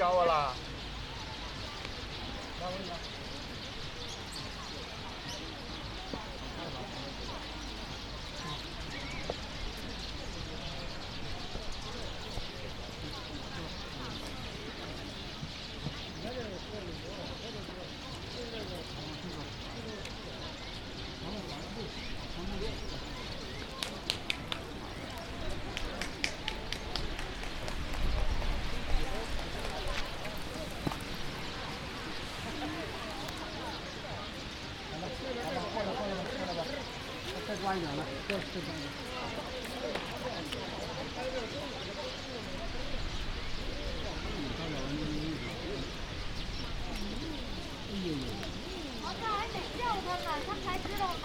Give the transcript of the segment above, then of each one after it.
高啊啦。再抓一点了，再再抓一点。我看还没叫他呢，他才知道呢。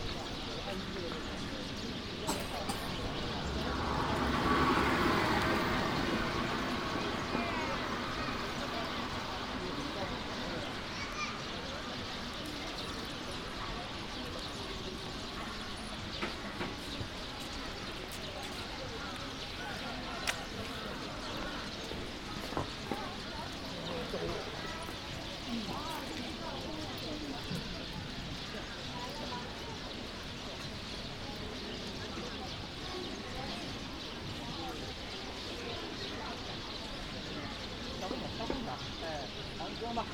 专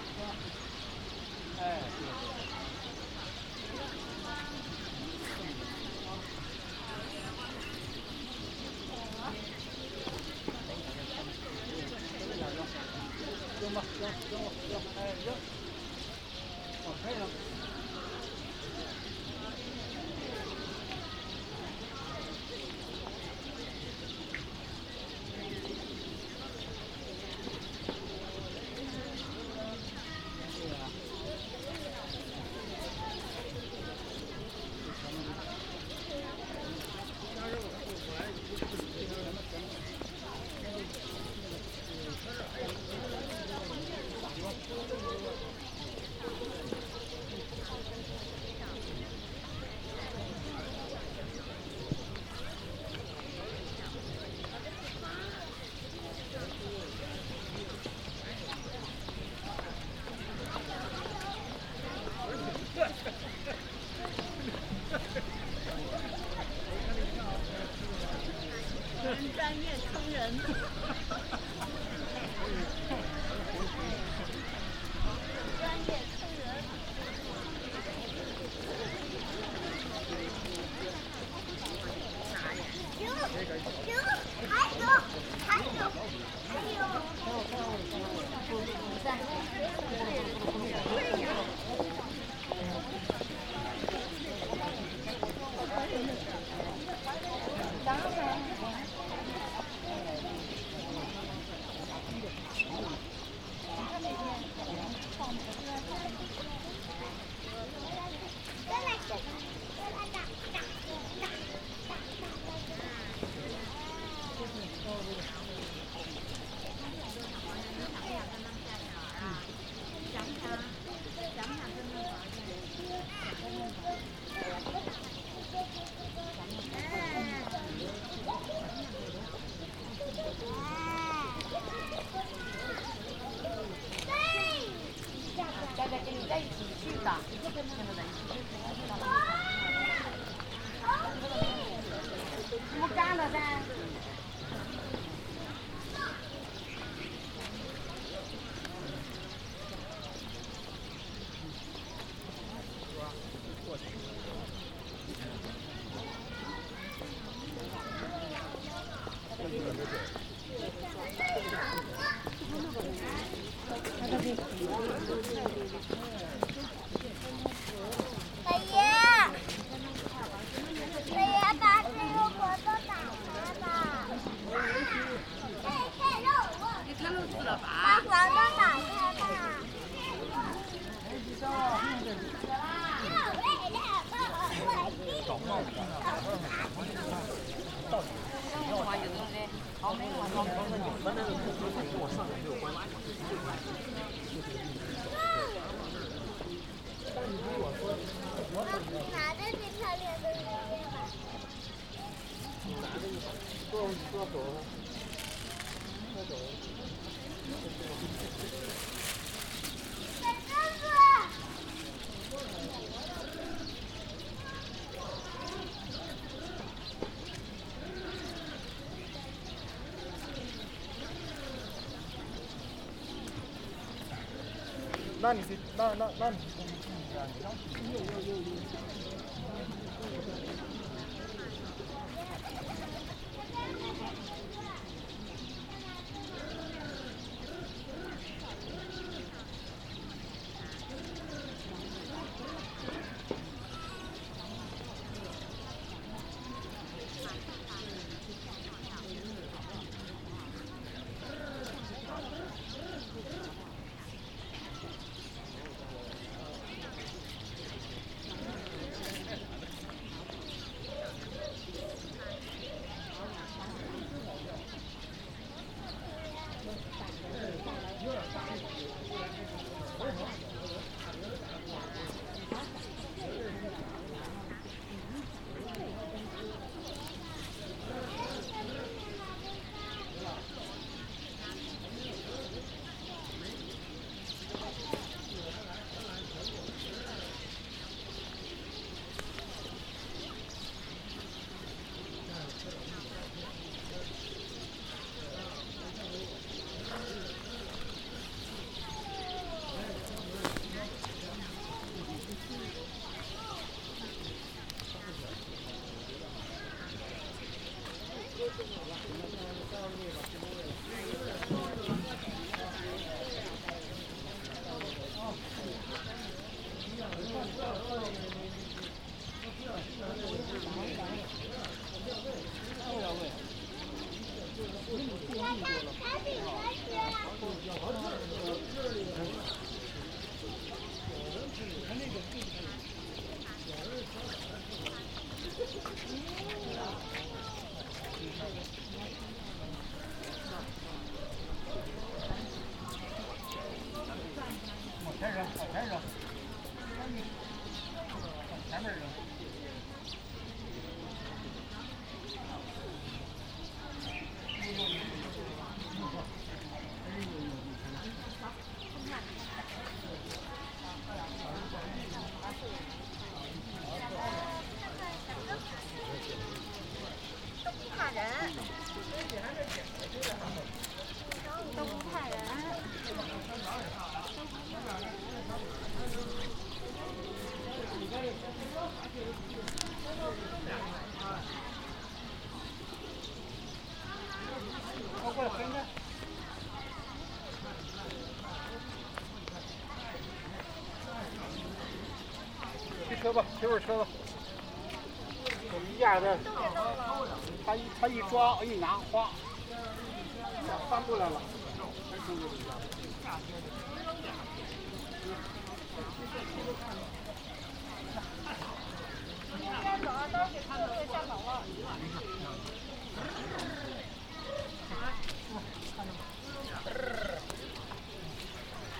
那你是，那那那你来他一他一抓一拿，哗，翻过来了。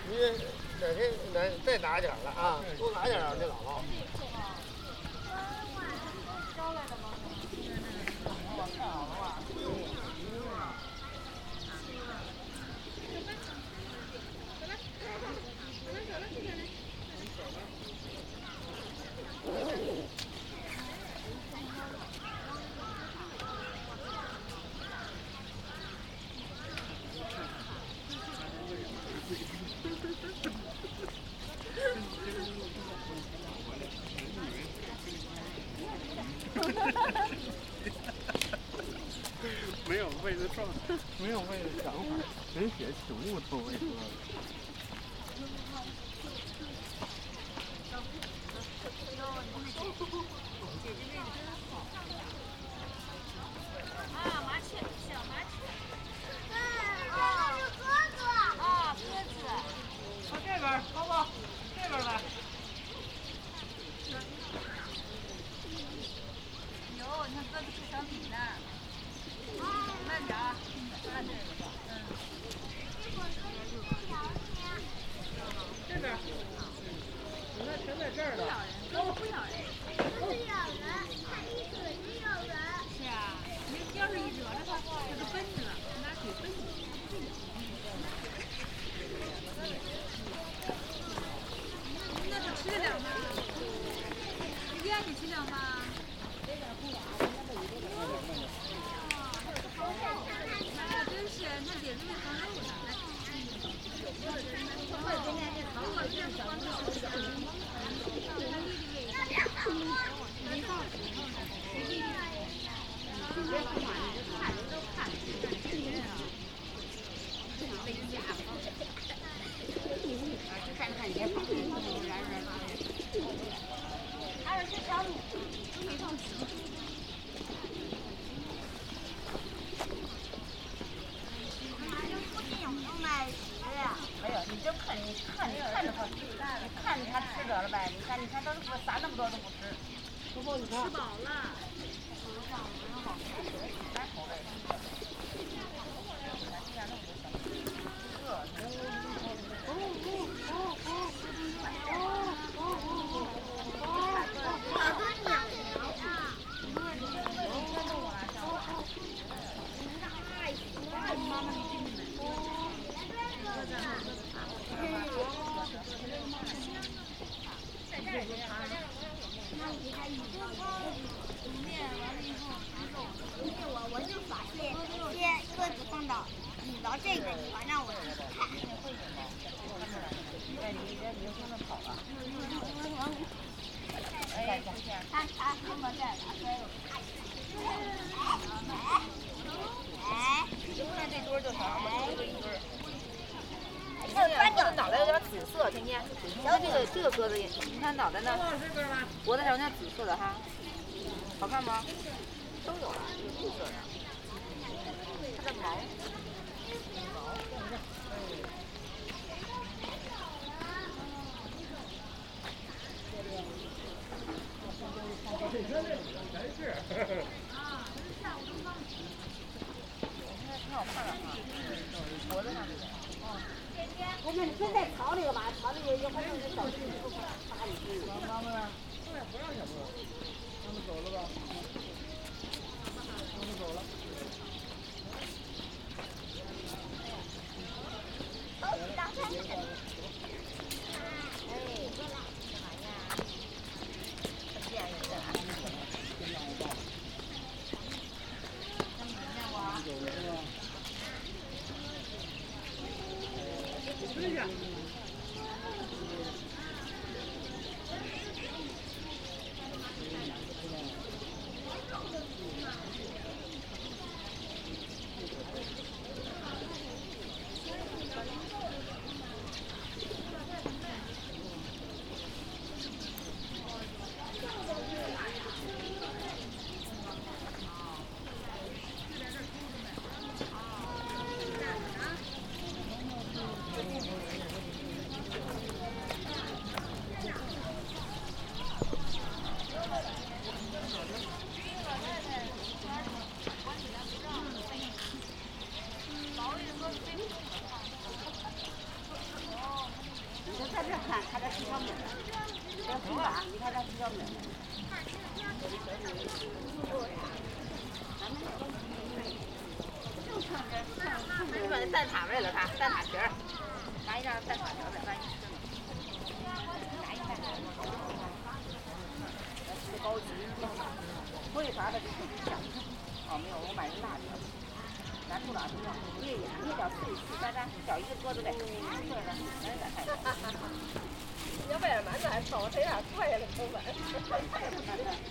你哪天来再拿点儿了啊，多拿点儿啊，这姥姥。没有没有为了想法，人写请勿投喂。啊，麻雀，小麻雀。这是鸽子。啊，鸽子。往这边，Vì như vậy, họ. 到这个地方让我去看。它它放到这儿了，所以我看一下。哎你就，看这堆儿就行，一堆一堆儿。这它这个脑袋有点紫色，天天。你看这个这个鸽子也，你看脑袋呢，脖子上有点紫色的哈，好看吗？都有了，有绿色的。它的毛。好看的哈，脖子上这个。我们现在草那个吧，草那个一会儿野越叫碎细渣渣，小一个鸽子呗，对的，没人敢看。要外面还少，谁俩踹了头发？